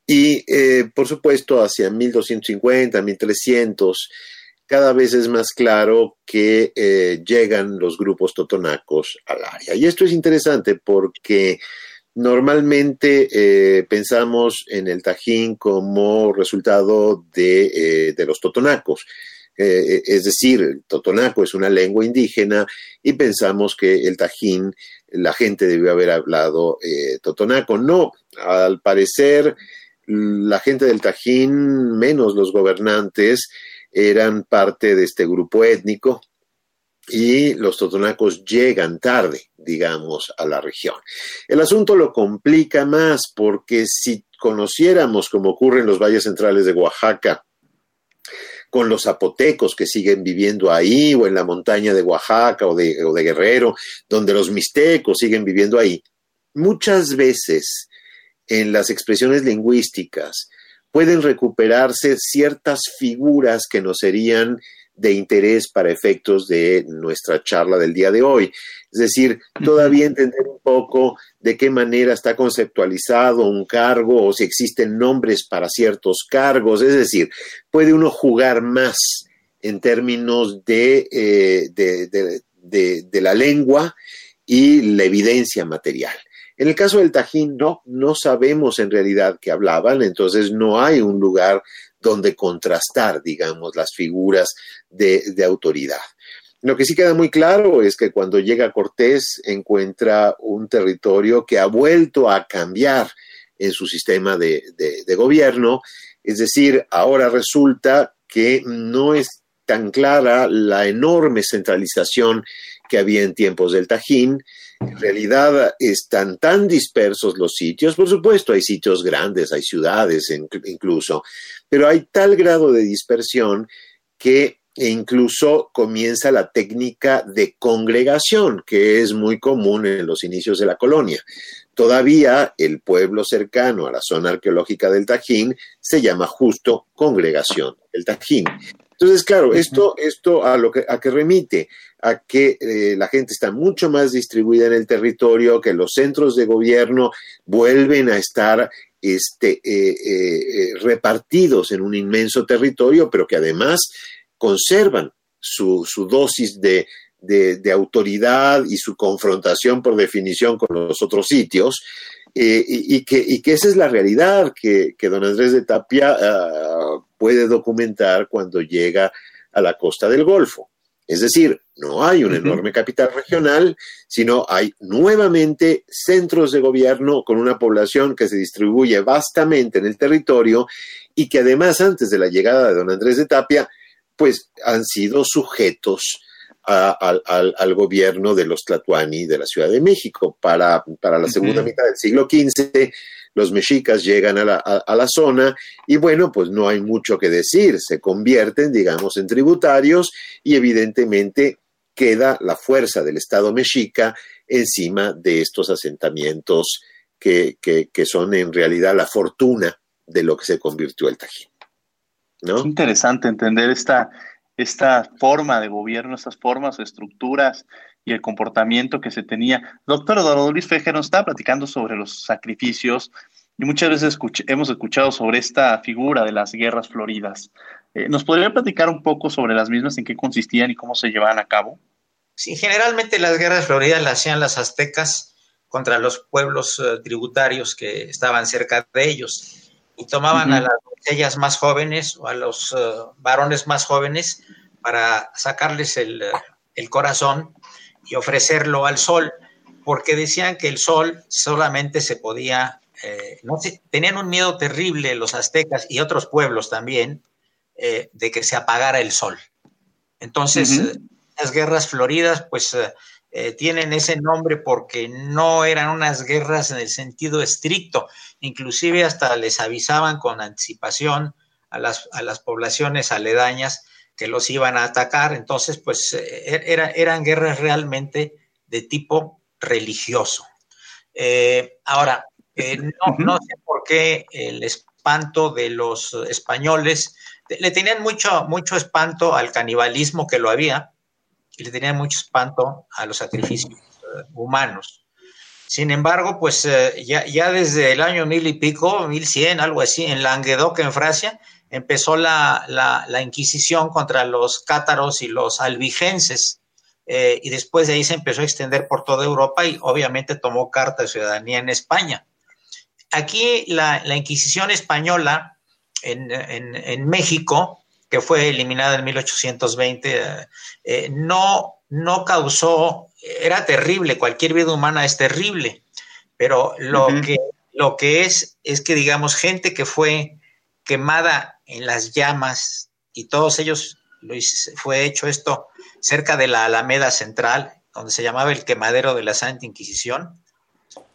Y eh, por supuesto, hacia 1250, 1300, cada vez es más claro que eh, llegan los grupos totonacos al área. Y esto es interesante porque Normalmente eh, pensamos en el Tajín como resultado de, eh, de los totonacos. Es decir, el totonaco es una lengua indígena y pensamos que el Tajín, la gente debió haber hablado totonaco. No, al parecer, la gente del Tajín, menos los gobernantes, eran parte de este grupo étnico y los totonacos llegan tarde, digamos, a la región. El asunto lo complica más porque si conociéramos, como ocurre en los valles centrales de Oaxaca, con los zapotecos que siguen viviendo ahí, o en la montaña de Oaxaca o de, o de Guerrero, donde los mixtecos siguen viviendo ahí, muchas veces en las expresiones lingüísticas pueden recuperarse ciertas figuras que nos serían de interés para efectos de nuestra charla del día de hoy. Es decir, todavía entender un poco de qué manera está conceptualizado un cargo o si existen nombres para ciertos cargos. Es decir, puede uno jugar más en términos de, eh, de, de, de la lengua y la evidencia material. En el caso del Tajín, no, sabemos en realidad qué hablaban, entonces no hay un lugar donde contrastar, digamos, las figuras de, autoridad. Lo que sí queda muy claro es que cuando llega Cortés encuentra un territorio que ha vuelto a cambiar en su sistema de, gobierno, es decir, ahora resulta que no es tan clara la enorme centralización que había en tiempos del Tajín, en realidad están tan dispersos los sitios, por supuesto hay sitios grandes, hay ciudades incluso, pero hay tal grado de dispersión que incluso comienza la técnica de congregación, que es muy común en los inicios de la colonia. Todavía el pueblo cercano a la zona arqueológica del Tajín se llama justo congregación del Tajín. Entonces, claro, esto, esto a lo que, a que remite, a que eh, la gente está mucho más distribuida en el territorio, que los centros de gobierno vuelven a estar este, eh, eh, repartidos en un inmenso territorio, pero que además conservan su, su dosis de, de, de, autoridad y su confrontación por definición con los otros sitios, eh, y, y, que, y, que, esa es la realidad que, que don Andrés de Tapia uh, puede documentar cuando llega a la costa del Golfo. Es decir, no hay una enorme capital regional, sino hay nuevamente centros de gobierno con una población que se distribuye vastamente en el territorio y que además antes de la llegada de don Andrés de Tapia, pues han sido sujetos a, a, al gobierno de los Tlatuani de la Ciudad de México. Para, para la segunda uh -huh. mitad del siglo XV, los mexicas llegan a la, a, la, zona y bueno, pues no hay mucho que decir, se convierten, digamos, en tributarios y evidentemente queda la fuerza del Estado mexica encima de estos asentamientos que, que, que son en realidad la fortuna de lo que se convirtió el Tajín. ¿no? Es interesante entender esta, esta forma de gobierno, estas formas o estructuras y el comportamiento que se tenía. Doctor Eduardo Luis Fejer nos está platicando sobre los sacrificios y muchas veces escuch hemos escuchado sobre esta figura de las guerras floridas. Eh, ¿Nos podría platicar un poco sobre las mismas, en qué consistían y cómo se llevaban a cabo? Sí, generalmente las guerras floridas las hacían las aztecas contra los pueblos uh, tributarios que estaban cerca de ellos y tomaban uh -huh. a las doncellas más jóvenes o a los uh, varones más jóvenes para sacarles el, el corazón y ofrecerlo al sol, porque decían que el sol solamente se podía, eh, no sé, tenían un miedo terrible los aztecas y otros pueblos también, eh, de que se apagara el sol. Entonces, uh -huh. las guerras floridas, pues eh, tienen ese nombre porque no eran unas guerras en el sentido estricto, inclusive hasta les avisaban con anticipación a las, a las poblaciones aledañas que los iban a atacar, entonces pues eh, er, eran guerras realmente de tipo religioso. Eh, ahora, no, no, sé por qué el espanto de los españoles, le tenían mucho, mucho espanto al canibalismo que lo había, y le tenían mucho espanto a los sacrificios eh, humanos. Sin embargo, pues eh, ya, ya, desde el año mil y pico, mil cien, algo así, en Languedoc, en Francia, empezó la, la, Inquisición contra los cátaros y los albigenses. Eh, y después de ahí se empezó a extender por toda Europa y obviamente tomó carta de ciudadanía en España. Aquí la, la Inquisición española en, en, en México que fue eliminada en 1820, eh, eh, no, no causó, era terrible, cualquier vida humana es terrible, pero lo, que, lo que es, es que digamos, gente que fue quemada en las llamas y todos ellos, lo fue hecho esto cerca de la Alameda Central, donde se llamaba el quemadero de la Santa Inquisición,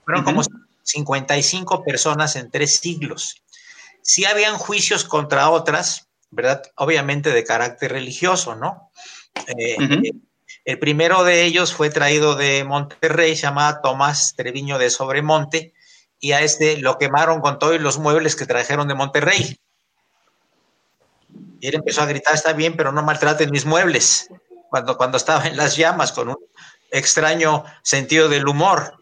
fueron como 55 personas en tres siglos. Sí habían juicios contra otras, ¿verdad? Obviamente de carácter religioso, ¿no? Eh, el primero de ellos fue traído de Monterrey, se llamaba Tomás Treviño de Sobremonte, y a este lo quemaron con todos los muebles que trajeron de Monterrey. Y él empezó a gritar, está bien, pero no maltraten mis muebles, cuando, cuando estaba en las llamas, con un extraño sentido del humor.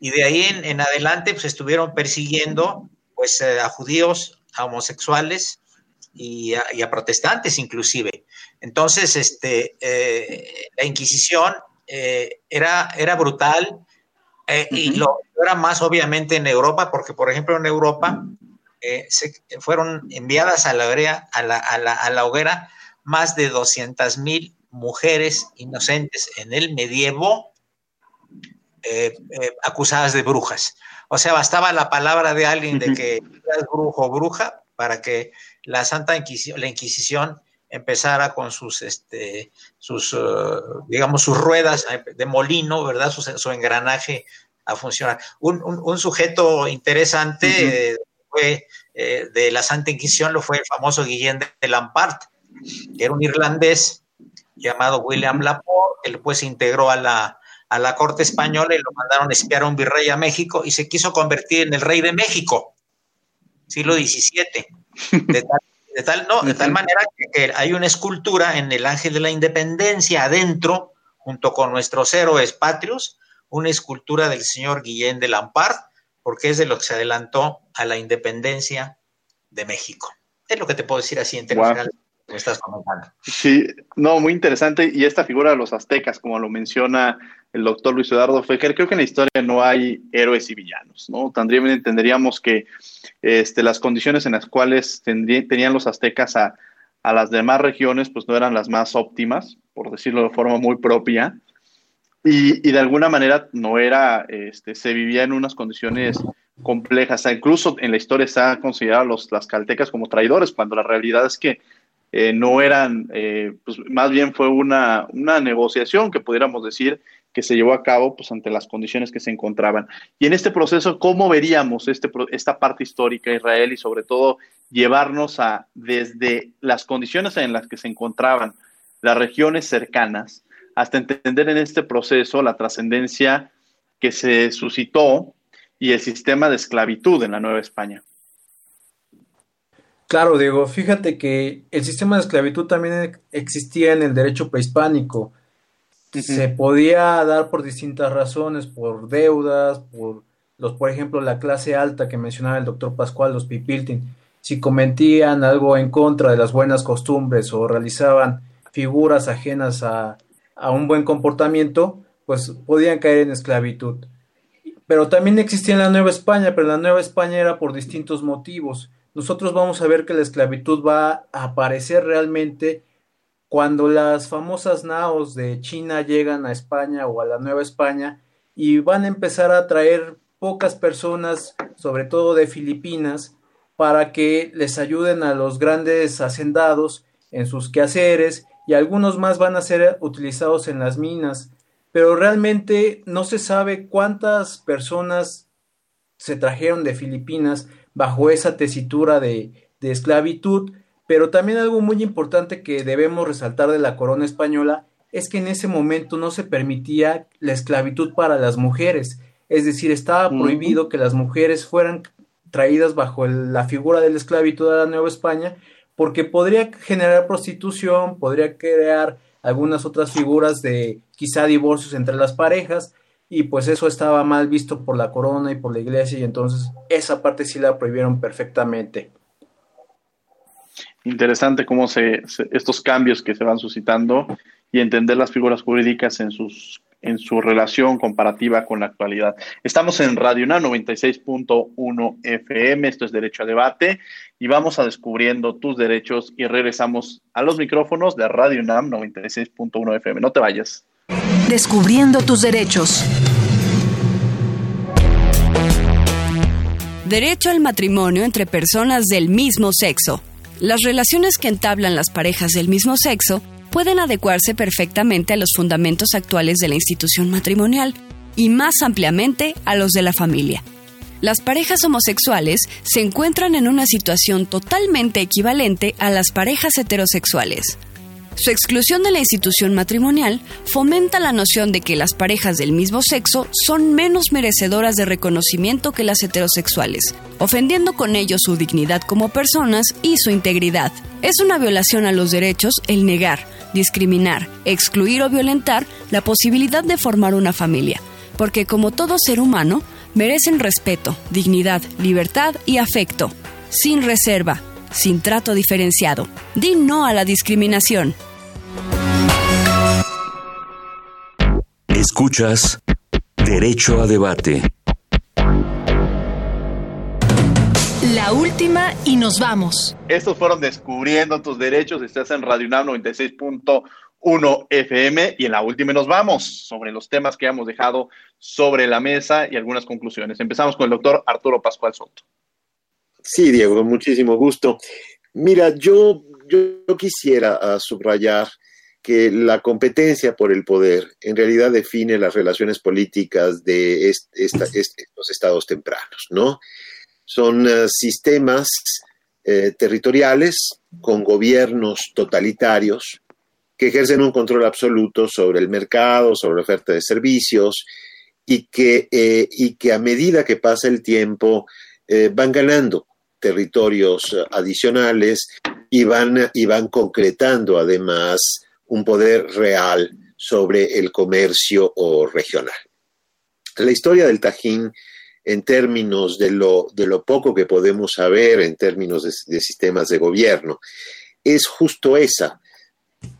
Y de ahí en, adelante, pues estuvieron persiguiendo pues, eh, a judíos, a homosexuales, y a, protestantes inclusive. Entonces, este, eh, la Inquisición eh, era, era brutal eh, y lo era más obviamente en Europa, porque por ejemplo en Europa se, fueron enviadas a la, hoguera, a la, a la, a la hoguera más de 200 mil mujeres inocentes en el medievo acusadas de brujas. O sea, bastaba la palabra de alguien de que eras brujo o bruja para que la Santa Inquisición, la Inquisición empezara con sus, este, sus, uh, digamos, sus ruedas de molino, ¿verdad? Su, engranaje a funcionar. Un, sujeto interesante eh, de la Santa Inquisición lo fue el famoso Guillén de Lampart, que era un irlandés llamado William Laporte, que después se integró a la, a la corte española y lo mandaron a espiar a un virrey a México y se quiso convertir en el rey de México, siglo XVII. De tal, no, de tal manera que, hay una escultura en el Ángel de la Independencia adentro, junto con nuestros héroes patrios, una escultura del señor Guillén de Lampard, porque es de lo que se adelantó a la independencia de México. Es lo que te puedo decir así en términos que estás comentando. Sí, no, muy interesante. Y esta figura de los aztecas, como lo menciona el doctor Luis Eduardo Fejer, creo que en la historia no hay héroes y villanos, ¿no? También entenderíamos que este, las condiciones en las cuales tenían los aztecas a, las demás regiones, pues no eran las más óptimas, por decirlo de forma muy propia, y, de alguna manera no era, este, se vivía en unas condiciones complejas, incluso en la historia se ha considerado los, las caltecas como traidores, cuando la realidad es que eh, no eran, eh, pues más bien fue una, una negociación que pudiéramos decir que se llevó a cabo pues, ante las condiciones que se encontraban. Y en este proceso, ¿cómo veríamos este, esta parte histórica de Israel y sobre todo llevarnos a, desde las condiciones en las que se encontraban las regiones cercanas, hasta entender en este proceso la trascendencia que se suscitó y el sistema de esclavitud en la Nueva España? Claro, Diego, fíjate que el sistema de esclavitud también existía en el derecho prehispánico. Se podía dar por distintas razones, por deudas, por los, por ejemplo, la clase alta que mencionaba el doctor Pascual, los pipiltin, si cometían algo en contra de las buenas costumbres o realizaban figuras ajenas a, a un buen comportamiento, pues podían caer en esclavitud. Pero también existía en la Nueva España, pero la Nueva España era por distintos motivos. Nosotros vamos a ver que la esclavitud va a aparecer realmente cuando las famosas naos de China llegan a España o a la Nueva España y van a empezar a traer pocas personas, sobre todo de Filipinas, para que les ayuden a los grandes hacendados en sus quehaceres y algunos más van a ser utilizados en las minas, pero realmente no se sabe cuántas personas se trajeron de Filipinas bajo esa tesitura de, de esclavitud, pero también algo muy importante que debemos resaltar de la corona española es que en ese momento no se permitía la esclavitud para las mujeres, es decir, estaba prohibido que las mujeres fueran traídas bajo la figura de la esclavitud de la Nueva España, porque podría generar prostitución, podría crear algunas otras figuras de quizá divorcios entre las parejas, y pues eso estaba mal visto por la corona y por la iglesia, y entonces esa parte sí la prohibieron perfectamente. Interesante cómo se, estos cambios que se van suscitando y entender las figuras jurídicas en sus en su relación comparativa con la actualidad. Estamos en Radio UNAM 96.1 FM, esto es Derecho a Debate, y vamos a descubriendo tus derechos y regresamos a los micrófonos de Radio UNAM 96.1 FM. No te vayas. Descubriendo tus derechos. Derecho al matrimonio entre personas del mismo sexo. Las relaciones que entablan las parejas del mismo sexo pueden adecuarse perfectamente a los fundamentos actuales de la institución matrimonial y más ampliamente a los de la familia. Las parejas homosexuales se encuentran en una situación totalmente equivalente a las parejas heterosexuales. Su exclusión de la institución matrimonial fomenta la noción de que las parejas del mismo sexo son menos merecedoras de reconocimiento que las heterosexuales, ofendiendo con ello su dignidad como personas y su integridad. Es una violación a los derechos el negar, discriminar, excluir o violentar la posibilidad de formar una familia, porque como todo ser humano, merecen respeto, dignidad, libertad y afecto, sin reserva, sin trato diferenciado. Di no a la discriminación. Escuchas Derecho a Debate. La última y nos vamos. Estos fueron Descubriendo tus derechos. Estás en Radio UNAM 96.1 FM y en la última y nos vamos sobre los temas que hemos dejado sobre la mesa y algunas conclusiones. Empezamos con el doctor Arturo Pascual Soto. Sí, Diego, con muchísimo gusto. Mira, yo, yo quisiera ah, subrayar que la competencia por el poder en realidad define las relaciones políticas de los estados tempranos, ¿no? Son ah, sistemas eh, territoriales con gobiernos totalitarios que ejercen un control absoluto sobre el mercado, sobre la oferta de servicios y que, eh, y que a medida que pasa el tiempo eh, van ganando territorios adicionales y van, y van concretando además un poder real sobre el comercio o regional. La historia del Tajín, en términos de lo, de lo poco que podemos saber en términos de, sistemas de gobierno, es justo esa.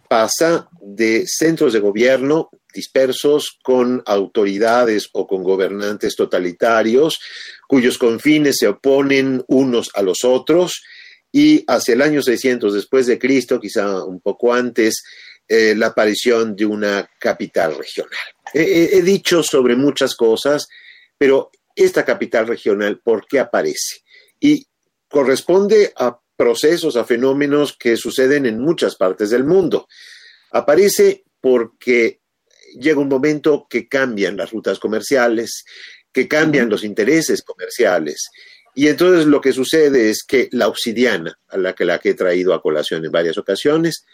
Pasa de centros de gobierno dispersos con autoridades o con gobernantes totalitarios cuyos confines se oponen unos a los otros y hacia el año 600 después de Cristo, quizá un poco antes, eh, la aparición de una capital regional. he dicho sobre muchas cosas, pero esta capital regional, ¿por qué aparece? Y corresponde a procesos, a fenómenos que suceden en muchas partes del mundo. Aparece porque llega un momento que cambian las rutas comerciales, que cambian los intereses comerciales. Y entonces lo que sucede es que la obsidiana, a la que, la que he traído a colación en varias ocasiones,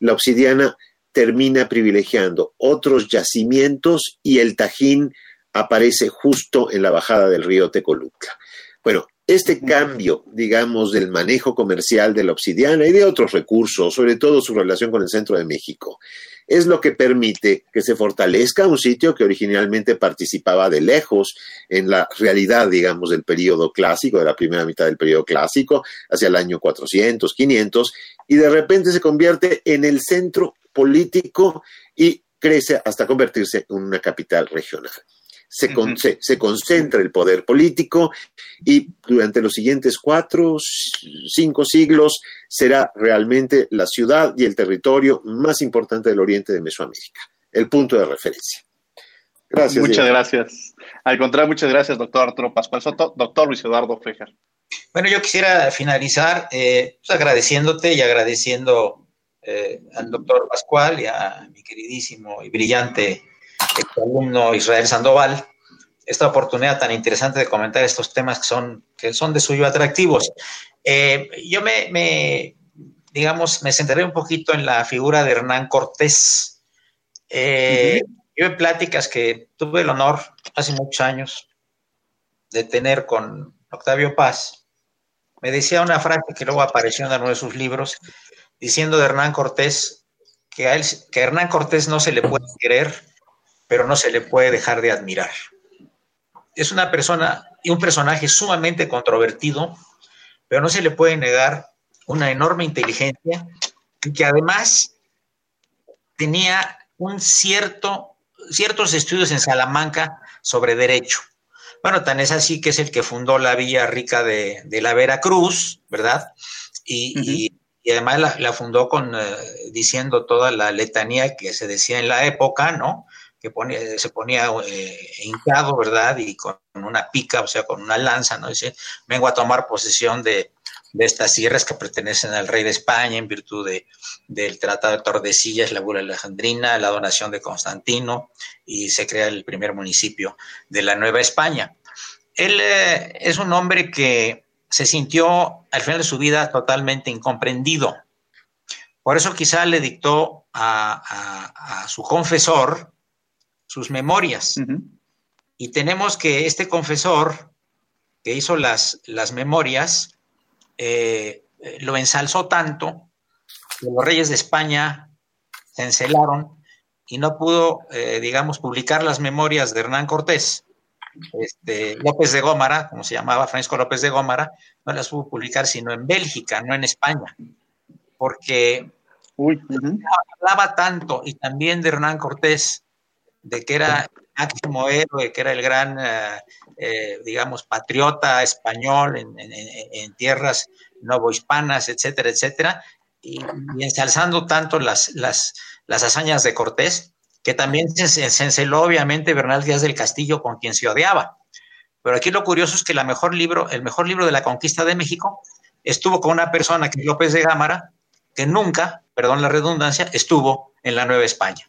la obsidiana termina privilegiando otros yacimientos y el Tajín aparece justo en la bajada del río Tecolutla. Bueno, este cambio, digamos, del manejo comercial de la obsidiana y de otros recursos, sobre todo su relación con el centro de México, es lo que permite que se fortalezca un sitio que originalmente participaba de lejos en la realidad, digamos, del periodo clásico, de la primera mitad del periodo clásico, hacia el año 400, 500, y de repente se convierte en el centro político y crece hasta convertirse en una capital regional se, se, concentra el poder político y durante los siguientes cuatro, cinco siglos será realmente la ciudad y el territorio más importante del oriente de Mesoamérica, el punto de referencia. Gracias. Muchas gracias. Al contrario, muchas gracias, doctor Arturo Pascual Soto. Doctor Luis Eduardo Fejer. Bueno, yo quisiera finalizar eh, pues, agradeciéndote y agradeciendo eh, al doctor Pascual y a mi queridísimo y brillante alumno Israel Sandoval esta oportunidad tan interesante de comentar estos temas que son, que son de suyo atractivos. Eh, yo me, digamos, me centraré un poquito en la figura de Hernán Cortés. Eh, yo en pláticas que tuve el honor hace muchos años de tener con Octavio Paz, me decía una frase que luego apareció en uno de sus libros, diciendo de Hernán Cortés que a, él, que a Hernán Cortés no se le puede querer, pero no se le puede dejar de admirar es una persona y un personaje sumamente controvertido, pero no se le puede negar una enorme inteligencia y que además tenía un cierto, ciertos estudios en Salamanca sobre derecho. Bueno, tan es así que es el que fundó la Villa Rica de, la Veracruz, ¿verdad? Y, además la, fundó con eh, diciendo toda la letanía que se decía en la época, ¿no? Que se ponía eh, hincado, ¿verdad? Y con una pica, o sea, con una lanza, ¿no? Dice, vengo a tomar posesión de, estas sierras que pertenecen al rey de España en virtud de, del Tratado de Tordesillas, la Bula Alejandrina, la donación de Constantino, y se crea el primer municipio de la Nueva España. Él eh, es un hombre que se sintió al final de su vida totalmente incomprendido. Por eso quizá le dictó a su confesor, sus memorias. Y tenemos que este confesor que hizo las, las memorias eh, lo ensalzó tanto que los reyes de España se encelaron y no pudo, eh, digamos, publicar las memorias de Hernán Cortés. Este, López de Gómara, como se llamaba Francisco López de Gómara, no las pudo publicar sino en Bélgica, no en España, porque hablaba tanto y también de Hernán Cortés de que era máximo héroe, que era el gran, eh, eh, digamos, patriota español en, tierras novohispanas, etcétera, etcétera, y, ensalzando tanto las, las, hazañas de Cortés, que también se, se enceló obviamente Bernal Díaz del Castillo con quien se odiaba. Pero aquí lo curioso es que la mejor libro, el mejor libro de la conquista de México estuvo con una persona que es López de Gámara, que nunca, perdón la redundancia, estuvo en la Nueva España.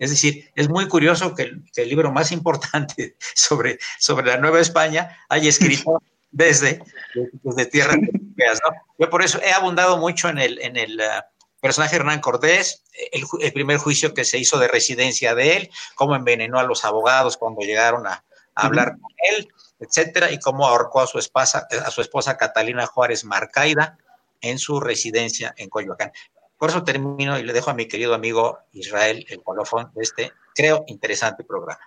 Es decir, es muy curioso que el, libro más importante sobre, sobre la Nueva España haya escrito desde, desde tierras europeas, ¿no? Yo por eso he abundado mucho en el, en el uh, personaje Hernán Cortés, el, primer juicio que se hizo de residencia de él, cómo envenenó a los abogados cuando llegaron a, hablar con él, etcétera, y cómo ahorcó a su esposa, a su esposa Catalina Juárez Marcaida en su residencia en Coyoacán. Por eso termino y le dejo a mi querido amigo Israel el colofón de este, creo, interesante programa.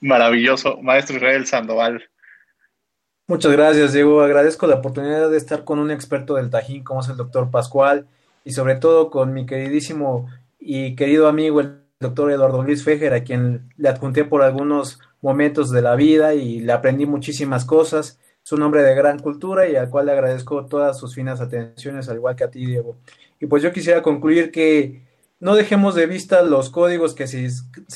Maravilloso, maestro Israel Sandoval. Muchas gracias, Diego. Agradezco la oportunidad de estar con un experto del Tajín como es el doctor Pascual y sobre todo con mi queridísimo y querido amigo el doctor Eduardo Luis Fejer, a quien le adjunté por algunos momentos de la vida y le aprendí muchísimas cosas es un hombre de gran cultura y al cual le agradezco todas sus finas atenciones, al igual que a ti, Diego. Y pues yo quisiera concluir que no dejemos de vista los códigos que se,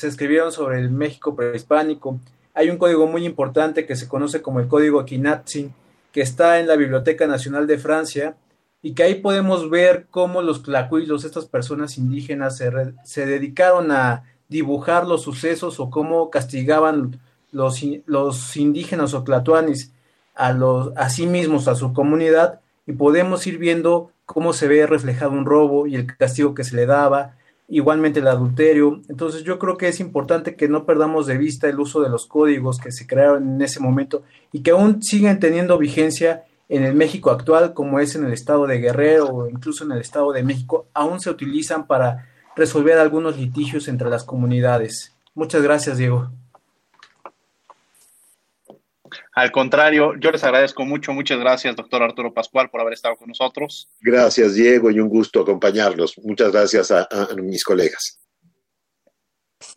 escribieron sobre el México prehispánico. Hay un código muy importante que se conoce como el Código Quinatzin, que está en la Biblioteca Nacional de Francia y que ahí podemos ver cómo los tlacuilos, estas personas indígenas, se, se dedicaron a dibujar los sucesos o cómo castigaban los, los indígenas o tlatuanis a, los, a sí mismos, a su comunidad, y podemos ir viendo cómo se ve reflejado un robo y el castigo que se le daba, igualmente el adulterio. Entonces yo creo que es importante que no perdamos de vista el uso de los códigos que se crearon en ese momento y que aún siguen teniendo vigencia en el México actual, como es en el estado de Guerrero o incluso en el estado de México, aún se utilizan para resolver algunos litigios entre las comunidades. Muchas gracias, Diego. Al contrario, yo les agradezco mucho, muchas gracias, doctor Arturo Pascual, por haber estado con nosotros. Gracias, Diego, y un gusto acompañarlos. Muchas gracias a, mis colegas.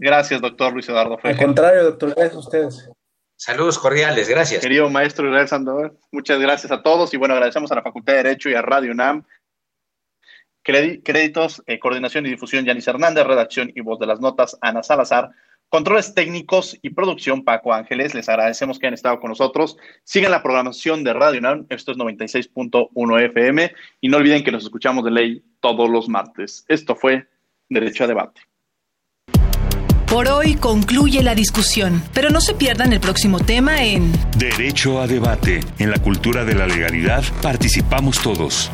Gracias, doctor Luis Eduardo Al contrario, doctor, gracias a ustedes. Saludos cordiales, gracias. Querido maestro Israel Sandoval, muchas gracias a todos y bueno, agradecemos a la Facultad de Derecho y a Radio UNAM. Créditos, eh, coordinación y difusión, Yanis Hernández, redacción y voz de las notas, Ana Salazar, Controles técnicos y producción, Paco Ángeles. Les agradecemos que hayan estado con nosotros. Sigan la programación de Radio UNAM. Esto es 96.1 FM. Y no olviden que nos escuchamos de ley todos los martes. Esto fue Derecho a Debate. Por hoy concluye la discusión, pero no se pierdan el próximo tema en Derecho a Debate. En la cultura de la legalidad participamos todos.